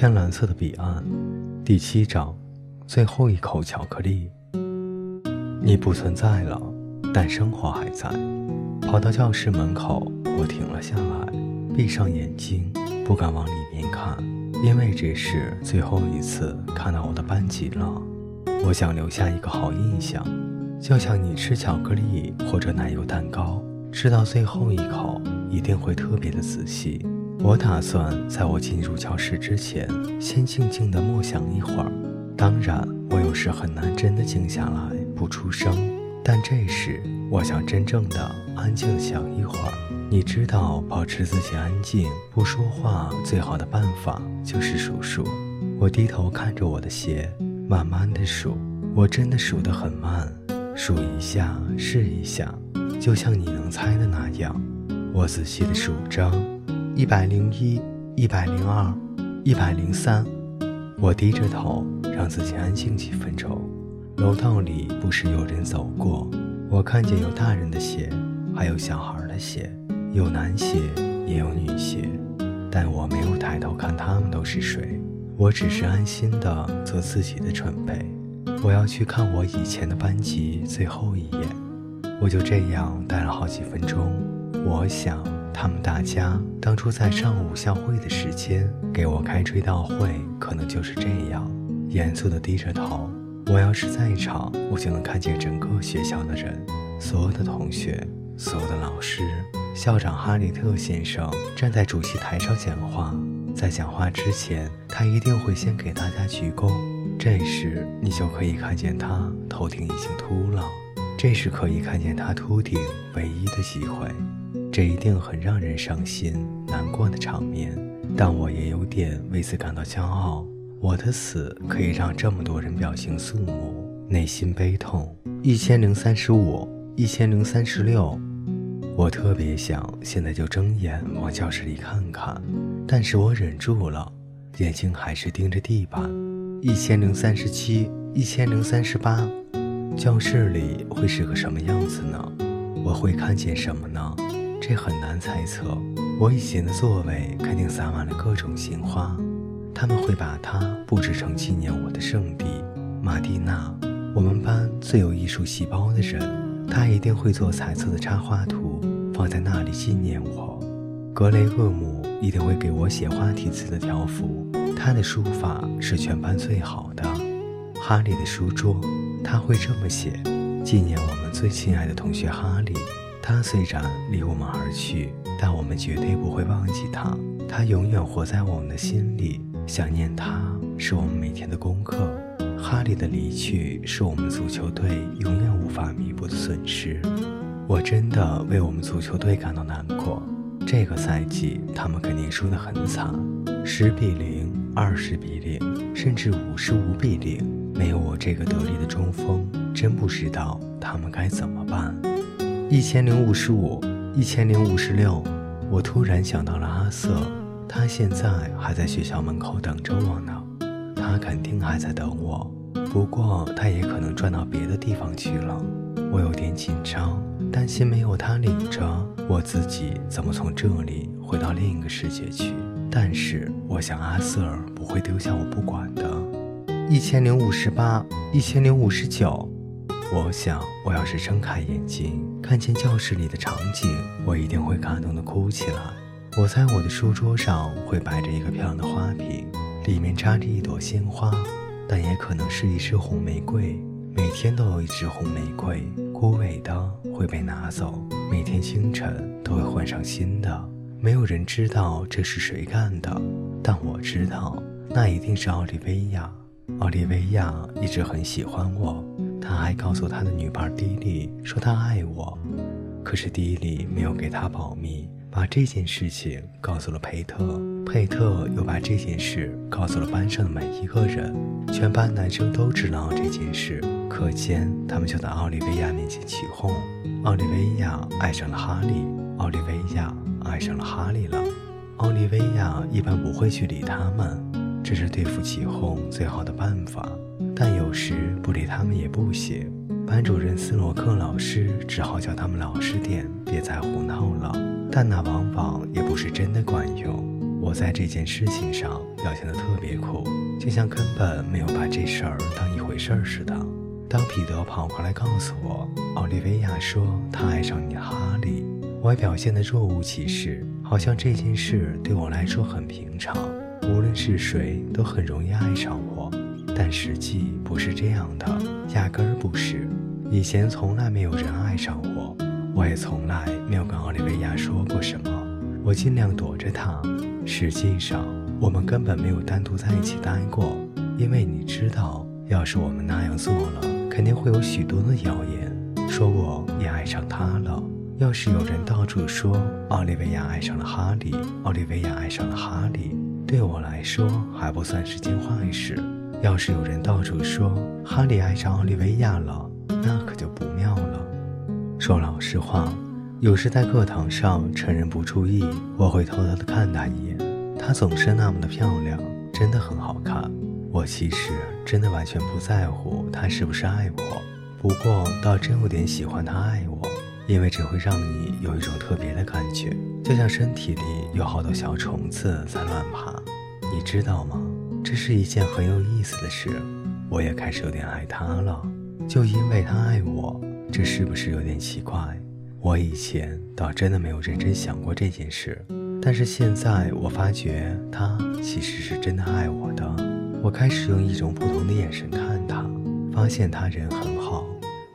天蓝色的彼岸，第七章，最后一口巧克力。你不存在了，但生活还在。跑到教室门口，我停了下来，闭上眼睛，不敢往里面看，因为这是最后一次看到我的班级了。我想留下一个好印象，就像你吃巧克力或者奶油蛋糕，吃到最后一口一定会特别的仔细。我打算在我进入教室之前，先静静地默想一会儿。当然，我有时很难真的静下来不出声，但这时我想真正的安静想一会儿。你知道，保持自己安静不说话最好的办法就是数数。我低头看着我的鞋，慢慢的数。我真的数得很慢，数一下试一下，就像你能猜的那样。我仔细的数着。一百零一，一百零二，一百零三。我低着头，让自己安静几分钟。楼道里不时有人走过，我看见有大人的鞋，还有小孩的鞋，有男鞋也有女鞋，但我没有抬头看他们都是谁。我只是安心的做自己的准备。我要去看我以前的班级最后一眼。我就这样待了好几分钟。我想。他们大家当初在上午校会的时间给我开追悼会，可能就是这样，严肃地低着头。我要是在场，我就能看见整个学校的人，所有的同学，所有的老师。校长哈里特先生站在主席台上讲话，在讲话之前，他一定会先给大家鞠躬。这时，你就可以看见他头顶已经秃了，这是可以看见他秃顶唯一的机会。这一定很让人伤心难过的场面，但我也有点为此感到骄傲。我的死可以让这么多人表情肃穆，内心悲痛。一千零三十五，一千零三十六。我特别想现在就睁眼往教室里看看，但是我忍住了，眼睛还是盯着地板。一千零三十七，一千零三十八。教室里会是个什么样子呢？我会看见什么呢？这很难猜测。我以前的座位肯定洒满了各种鲜花，他们会把它布置成纪念我的圣地。马蒂娜，我们班最有艺术细胞的人，她一定会做彩色的插画图，放在那里纪念我。格雷厄姆一定会给我写花体字的条幅，他的书法是全班最好的。哈利的书桌，他会这么写：纪念我们最亲爱的同学哈利。他虽然离我们而去，但我们绝对不会忘记他。他永远活在我们的心里，想念他是我们每天的功课。哈利的离去是我们足球队永远无法弥补的损失。我真的为我们足球队感到难过。这个赛季他们肯定输得很惨，十比零、二十比零，甚至五十五比零。没有我这个得力的中锋，真不知道他们该怎么办。一千零五十五，一千零五十六。我突然想到了阿瑟，他现在还在学校门口等着我呢。他肯定还在等我，不过他也可能转到别的地方去了。我有点紧张，担心没有他领着，我自己怎么从这里回到另一个世界去？但是我想阿瑟不会丢下我不管的。一千零五十八，一千零五十九。我想，我要是睁开眼睛，看见教室里的场景，我一定会感动的哭起来。我猜我的书桌上会摆着一个漂亮的花瓶，里面插着一朵鲜花，但也可能是一枝红玫瑰。每天都有一枝红玫瑰，枯萎的会被拿走，每天清晨都会换上新的。没有人知道这是谁干的，但我知道，那一定是奥利维亚。奥利维亚一直很喜欢我。他还告诉他的女伴迪丽说他爱我，可是迪丽没有给他保密，把这件事情告诉了佩特，佩特又把这件事告诉了班上的每一个人，全班男生都知道这件事，可见他们就在奥利维亚面前起哄。奥利维亚爱上了哈利，奥利维亚爱上了哈利了。奥利维亚一般不会去理他们，这是对付起哄最好的办法。但有时不理他们也不行，班主任斯洛克老师只好叫他们老实点，别再胡闹了。但那往往也不是真的管用。我在这件事情上表现得特别酷，就像根本没有把这事儿当一回事儿似的。当彼得跑过来告诉我，奥利维亚说他爱上你哈利，我表现得若无其事，好像这件事对我来说很平常，无论是谁都很容易爱上我。但实际不是这样的，压根儿不是。以前从来没有人爱上我，我也从来没有跟奥利维亚说过什么。我尽量躲着他。实际上，我们根本没有单独在一起待过，因为你知道，要是我们那样做了，肯定会有许多的谣言，说我也爱上他了。要是有人到处说奥利维亚爱上了哈利，奥利维亚爱上了哈利，对我来说还不算是件坏事。要是有人到处说哈利爱上奥利维亚了，那可就不妙了。说老实话。有时在课堂上，趁人不注意，我会偷偷的看他一眼。她总是那么的漂亮，真的很好看。我其实真的完全不在乎她是不是爱我，不过倒真有点喜欢她爱我，因为这会让你有一种特别的感觉，就像身体里有好多小虫子在乱爬。你知道吗？这是一件很有意思的事。我也开始有点爱他了，就因为他爱我。这是不是有点奇怪？我以前倒真的没有认真想过这件事，但是现在我发觉他其实是真的爱我的。我开始用一种不同的眼神看他，发现他人很好，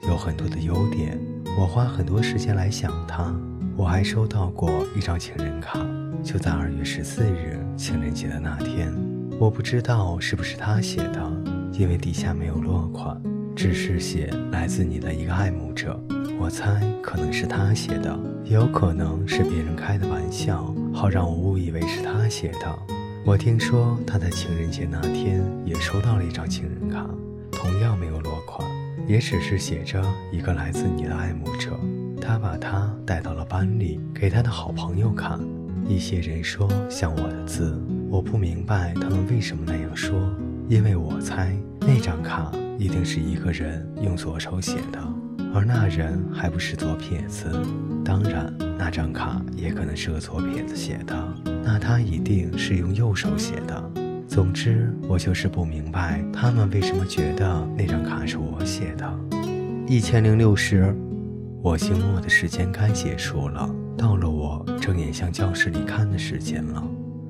有很多的优点。我花很多时间来想他。我还收到过一张情人卡，就在二月十四日情人节的那天。我不知道是不是他写的，因为底下没有落款，只是写来自你的一个爱慕者。我猜可能是他写的，也有可能是别人开的玩笑，好让我误以为是他写的。我听说他在情人节那天也收到了一张情人卡，同样没有落款，也只是写着一个来自你的爱慕者。他把他带到了班里，给他的好朋友看。一些人说像我的字，我不明白他们为什么那样说，因为我猜那张卡一定是一个人用左手写的。而那人还不是左撇子，当然那张卡也可能是个左撇子写的，那他一定是用右手写的。总之，我就是不明白他们为什么觉得那张卡是我写的。一千零六十，我静默的时间该结束了，到了我睁眼向教室里看的时间了，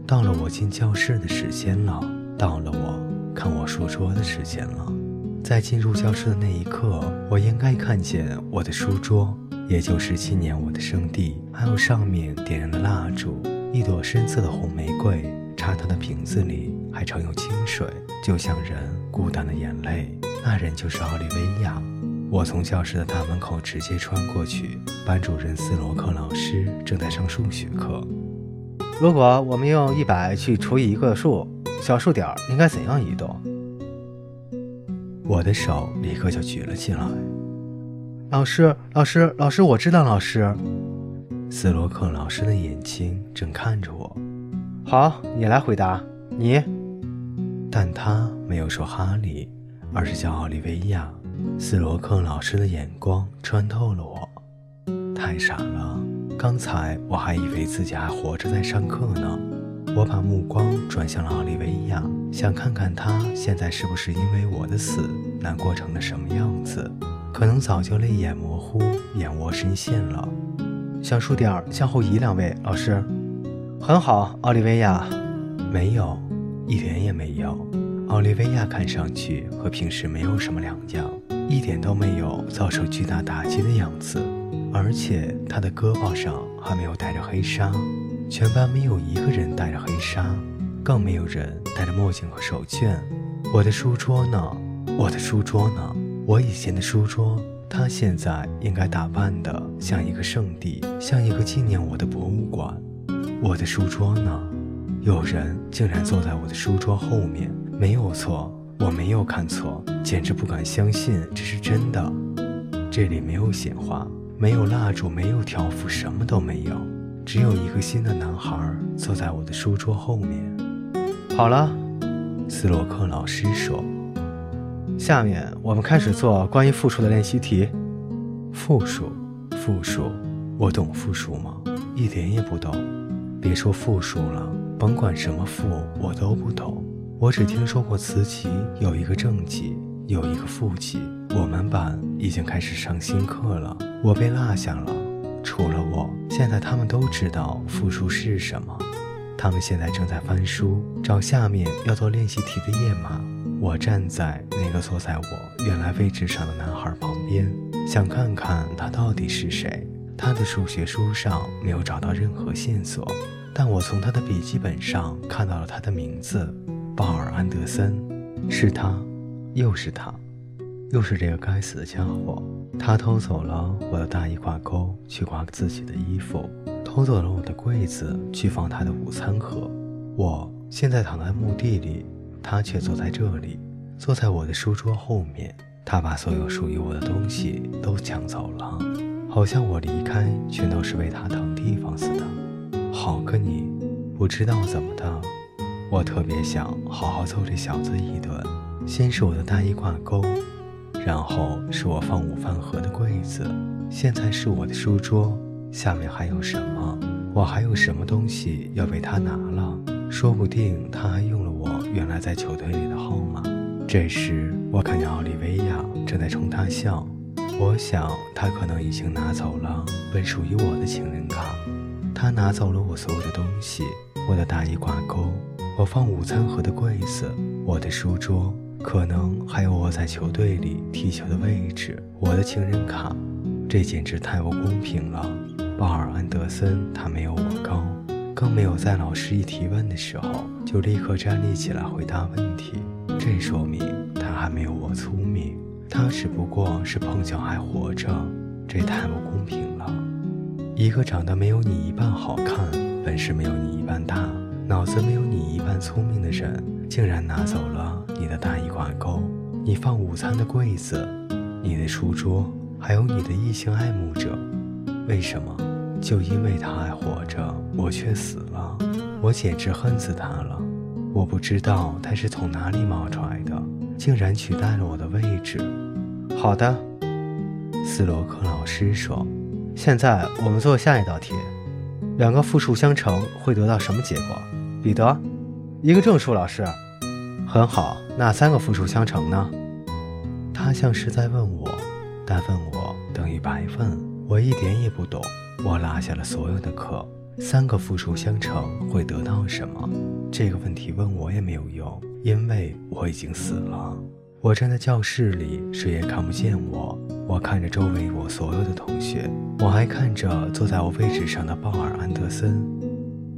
到了我进教室的时间了，到了我看我书桌的时间了。在进入教室的那一刻，我应该看见我的书桌，也就是纪念我的圣地，还有上面点燃的蜡烛，一朵深色的红玫瑰，插它的瓶子里还盛有清水，就像人孤单的眼泪。那人就是奥利维亚。我从教室的大门口直接穿过去，班主任斯罗克老师正在上数学课。如果我们用一百去除以一个数，小数点应该怎样移动？我的手立刻就举了起来。老师，老师，老师，我知道，老师。斯罗克老师的眼睛正看着我。好，你来回答。你。但他没有说哈利，而是叫奥利维亚。斯罗克老师的眼光穿透了我。太傻了，刚才我还以为自己还活着在上课呢。我把目光转向了奥利维亚，想看看他现在是不是因为我的死难过成了什么样子。可能早就泪眼模糊、眼窝深陷了。小数点向后移两位，老师。很好，奥利维亚。没有，一点也没有。奥利维亚看上去和平时没有什么两样，一点都没有遭受巨大打击的样子，而且他的胳膊上还没有戴着黑纱。全班没有一个人戴着黑纱，更没有人戴着墨镜和手绢。我的书桌呢？我的书桌呢？我以前的书桌，它现在应该打扮的像一个圣地，像一个纪念我的博物馆。我的书桌呢？有人竟然坐在我的书桌后面，没有错，我没有看错，简直不敢相信这是真的。这里没有鲜花，没有蜡烛，没有条幅，什么都没有。只有一个新的男孩坐在我的书桌后面。好了，斯洛克老师说：“下面我们开始做关于复数的练习题。复数，复数，我懂复数吗？一点也不懂。别说复数了，甭管什么复，我都不懂。我只听说过慈禧有一个正极，有一个副极。我们班已经开始上新课了，我被落下了。除了我，现在他们都知道复数是什么。他们现在正在翻书，找下面要做练习题的页码。我站在那个坐在我原来位置上的男孩旁边，想看看他到底是谁。他的数学书上没有找到任何线索，但我从他的笔记本上看到了他的名字——鲍尔·安德森。是他，又是他，又是这个该死的家伙。他偷走了我的大衣挂钩，去挂自己的衣服；偷走了我的柜子，去放他的午餐盒。我现在躺在墓地里，他却坐在这里，坐在我的书桌后面。他把所有属于我的东西都抢走了。好像我离开全都是为他腾地方似的。好个你！不知道怎么的，我特别想好好揍这小子一顿。先是我的大衣挂钩，然后是我放午饭盒的柜子，现在是我的书桌。下面还有什么？我还有什么东西要被他拿了？说不定他还用了我原来在球队里的号码。这时，我看见奥利维亚正在冲他笑。我想，他可能已经拿走了本属于我的情人卡。他拿走了我所有的东西：我的大衣挂钩，我放午餐盒的柜子，我的书桌，可能还有我在球队里踢球的位置，我的情人卡。这简直太不公平了！鲍尔·安德森，他没有我高，更没有在老师一提问的时候就立刻站立起来回答问题。这说明他还没有我聪明。他只不过是碰巧还活着，这太不公平了。一个长得没有你一半好看、本事没有你一半大、脑子没有你一半聪明的人，竟然拿走了你的大衣挂钩、你放午餐的柜子、你的书桌，还有你的异性爱慕者。为什么？就因为他还活着，我却死了。我简直恨死他了。我不知道他是从哪里冒出来的。竟然取代了我的位置。好的，斯洛克老师说：“现在我们做下一道题，两个复数相乘会得到什么结果？”彼得，一个正数。老师，很好。那三个复数相乘呢？他像是在问我，但问我等于白问。我一点也不懂。我落下了所有的课。三个复数相乘会得到什么？这个问题问我也没有用。因为我已经死了，我站在教室里，谁也看不见我。我看着周围我所有的同学，我还看着坐在我位置上的鲍尔·安德森。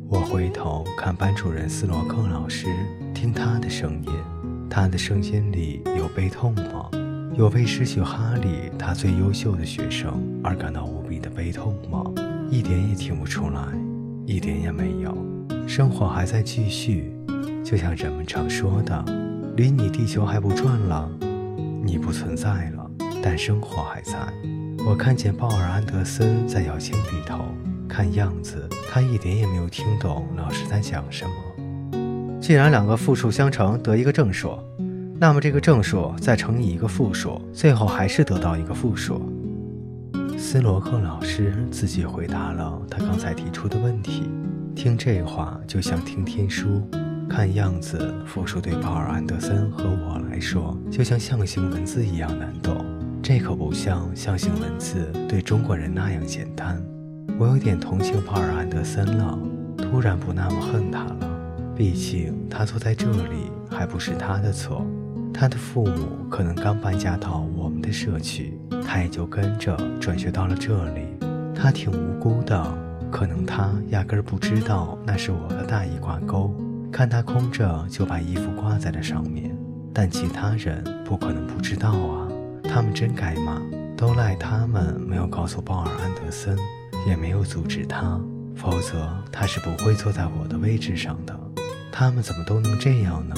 我回头看班主任斯洛克老师，听他的声音，他的声音里有悲痛吗？有为失去哈利他最优秀的学生而感到无比的悲痛吗？一点也听不出来，一点也没有。生活还在继续。就像人们常说的，离你地球还不转了，你不存在了，但生活还在。我看见鲍尔·安德森在摇铅笔头，看样子他一点也没有听懂老师在讲什么。既然两个复数相乘得一个正数，那么这个正数再乘以一个负数，最后还是得到一个负数。斯罗克老师自己回答了他刚才提出的问题。听这话就像听天书。看样子，复数对鲍尔·安德森和我来说，就像象形文字一样难懂。这可不像象形文字对中国人那样简单。我有点同情鲍尔·安德森了，突然不那么恨他了。毕竟他坐在这里还不是他的错。他的父母可能刚搬家到我们的社区，他也就跟着转学到了这里。他挺无辜的，可能他压根儿不知道那是我的大衣挂钩。看他空着，就把衣服挂在了上面，但其他人不可能不知道啊！他们真该骂，都赖他们没有告诉鲍尔·安德森，也没有阻止他，否则他是不会坐在我的位置上的。他们怎么都能这样呢？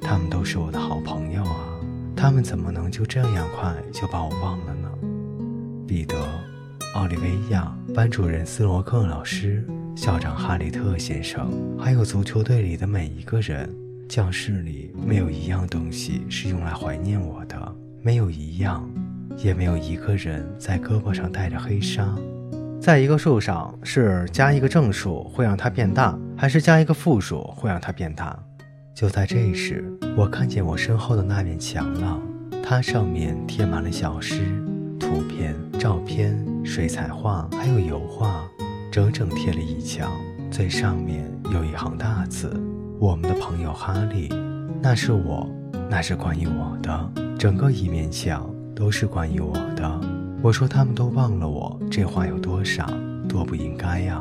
他们都是我的好朋友啊！他们怎么能就这样快就把我忘了呢？彼得、奥利维亚、班主任斯罗克老师。校长哈里特先生，还有足球队里的每一个人，教室里没有一样东西是用来怀念我的，没有一样，也没有一个人在胳膊上戴着黑纱。在一个数上是加一个正数会让它变大，还是加一个负数会让它变大？就在这时，我看见我身后的那面墙了，它上面贴满了小诗、图片、照片、水彩画，还有油画，整整贴了一墙。最上面有一行大字：“我们的朋友哈利。”那是我，那是关于我的。整个一面墙都是关于我的。我说他们都忘了我，这话有多傻，多不应该呀！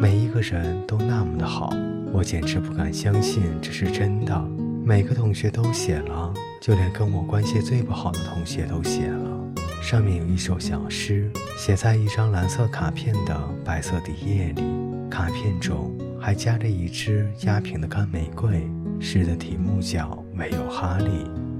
每一个人都那么的好，我简直不敢相信这是真的。每个同学都写了，就连跟我关系最不好的同学都写了。上面有一首小诗，写在一张蓝色卡片的白色底页里，卡片中还夹着一支压平的干玫瑰。诗的题目叫《没有哈利》，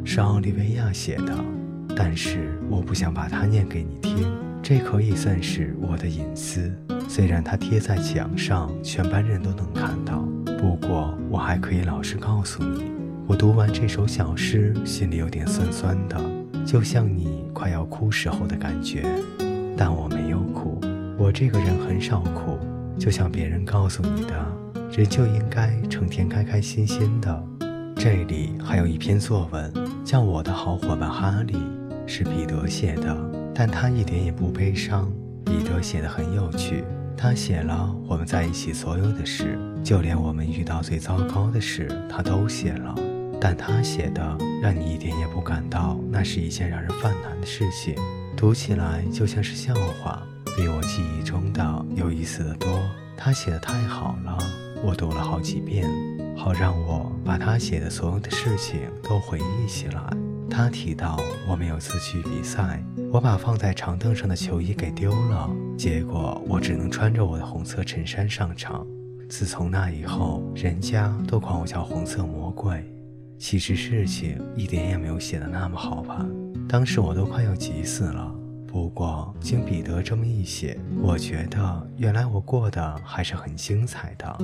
是奥利维亚写的。但是我不想把它念给你听，这可以算是我的隐私。虽然它贴在墙上，全班人都能看到，不过我还可以老实告诉你，我读完这首小诗，心里有点酸酸的，就像你快要哭时候的感觉。但我没有哭，我这个人很少哭，就像别人告诉你的，人就应该成天开开心心的。这里还有一篇作文，叫《我的好伙伴哈利》。是彼得写的，但他一点也不悲伤。彼得写的很有趣，他写了我们在一起所有的事，就连我们遇到最糟糕的事，他都写了。但他写的让你一点也不感到那是一件让人犯难的事情，读起来就像是笑话，比我记忆中的有意思的多。他写的太好了，我读了好几遍，好让我把他写的所有的事情都回忆起来。他提到我们有次去比赛，我把放在长凳上的球衣给丢了，结果我只能穿着我的红色衬衫上场。自从那以后，人家都管我叫红色魔鬼。其实事情一点也没有写的那么好吧？当时我都快要急死了。不过经彼得这么一写，我觉得原来我过得还是很精彩的。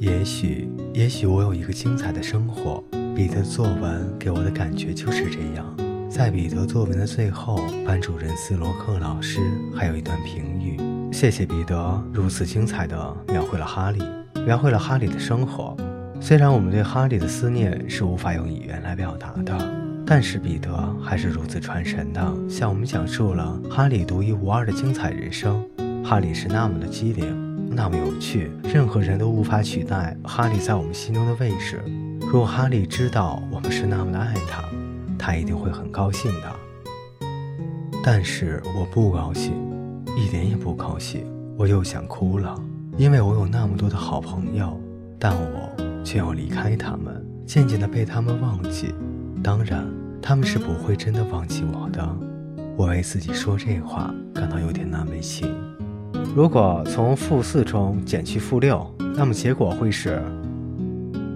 也许，也许我有一个精彩的生活。彼得作文给我的感觉就是这样。在彼得作文的最后，班主任斯罗克老师还有一段评语：谢谢彼得如此精彩地描绘了哈利，描绘了哈利的生活。虽然我们对哈利的思念是无法用语言来表达的，但是彼得还是如此传神的向我们讲述了哈利独一无二的精彩人生。哈利是那么的机灵，那么有趣，任何人都无法取代哈利在我们心中的位置。如果哈利知道我们是那么的爱他，他一定会很高兴的。但是我不高兴，一点也不高兴。我又想哭了，因为我有那么多的好朋友，但我却要离开他们，渐渐的被他们忘记。当然，他们是不会真的忘记我的。我为自己说这话感到有点难为情。如果从负四中减去负六，那么结果会是。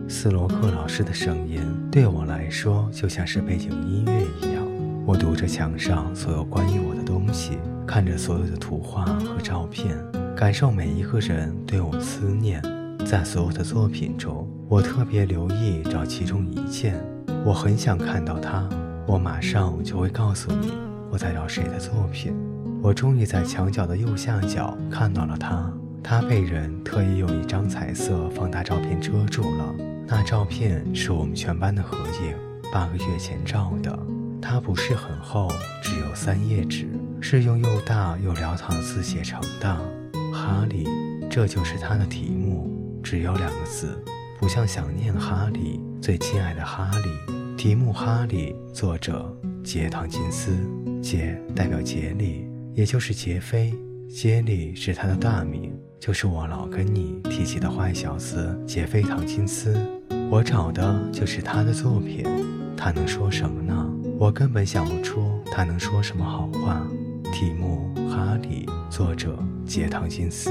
斯罗克老师的声音对我来说就像是背景音乐一样。我读着墙上所有关于我的东西，看着所有的图画和照片，感受每一个人对我思念。在所有的作品中，我特别留意找其中一件，我很想看到它。我马上就会告诉你我在找谁的作品。我终于在墙角的右下角看到了它，它被人特意用一张彩色放大照片遮住了。那照片是我们全班的合影，八个月前照的。它不是很厚，只有三页纸，是用又大又潦草的字写成的。哈利，这就是它的题目，只有两个字，不像想念哈利，最亲爱的哈利。题目哈利，作者杰唐金斯，杰代表杰里，也就是杰菲，杰里是他的大名，就是我老跟你提起的坏小子杰菲唐金斯。我找的就是他的作品，他能说什么呢？我根本想不出他能说什么好话。题目《哈利》，作者杰唐金斯。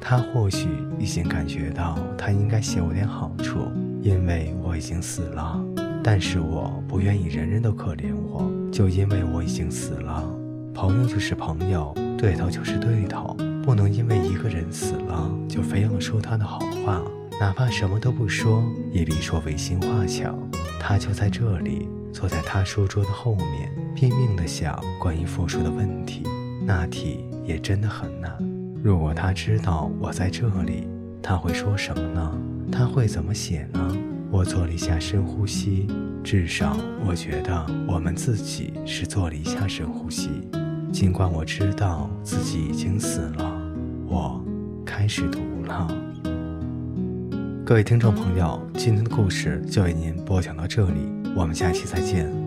他或许已经感觉到他应该写我点好处，因为我已经死了。但是我不愿意人人都可怜我，就因为我已经死了。朋友就是朋友，对头就是对头，不能因为一个人死了就非要说他的好话。哪怕什么都不说，也比说违心话强。他就在这里，坐在他书桌的后面，拼命地想关于复数的问题。那题也真的很难。如果他知道我在这里，他会说什么呢？他会怎么写呢？我做了一下深呼吸，至少我觉得我们自己是做了一下深呼吸。尽管我知道自己已经死了，我开始读了。各位听众朋友，今天的故事就为您播讲到这里，我们下期再见。